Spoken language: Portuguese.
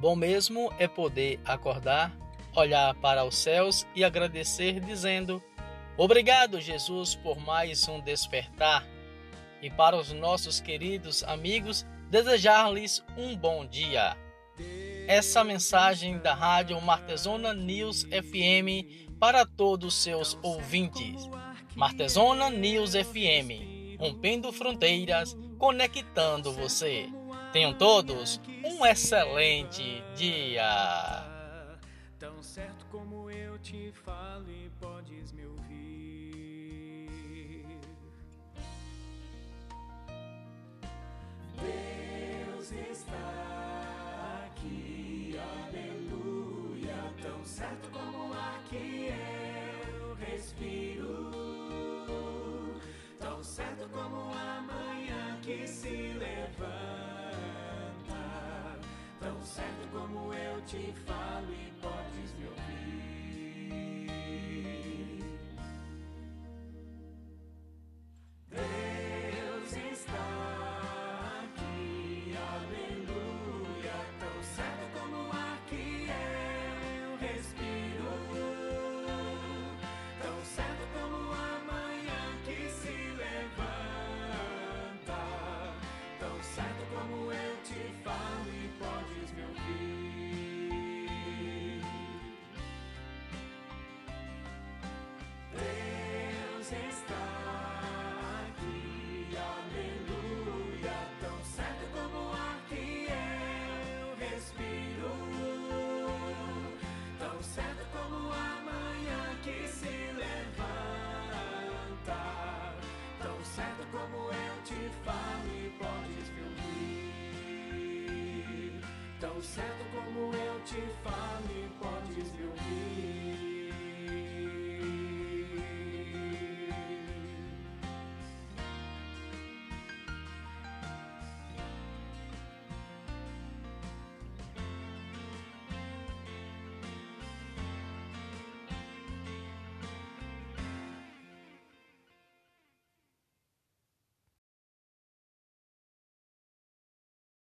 Bom mesmo é poder acordar, olhar para os céus e agradecer, dizendo: Obrigado, Jesus, por mais um despertar. E para os nossos queridos amigos, desejar-lhes um bom dia. Essa mensagem da Rádio Martesona News FM para todos os seus ouvintes. Martesona News FM, rompendo fronteiras, conectando você. Tenham todos um excelente dia. Tão certo como eu te falo e podes me ouvir. Deus está aqui, aleluia. Tão certo como certo como eu te falo e podes me ouvir. Como eu te falo e podes me ouvir.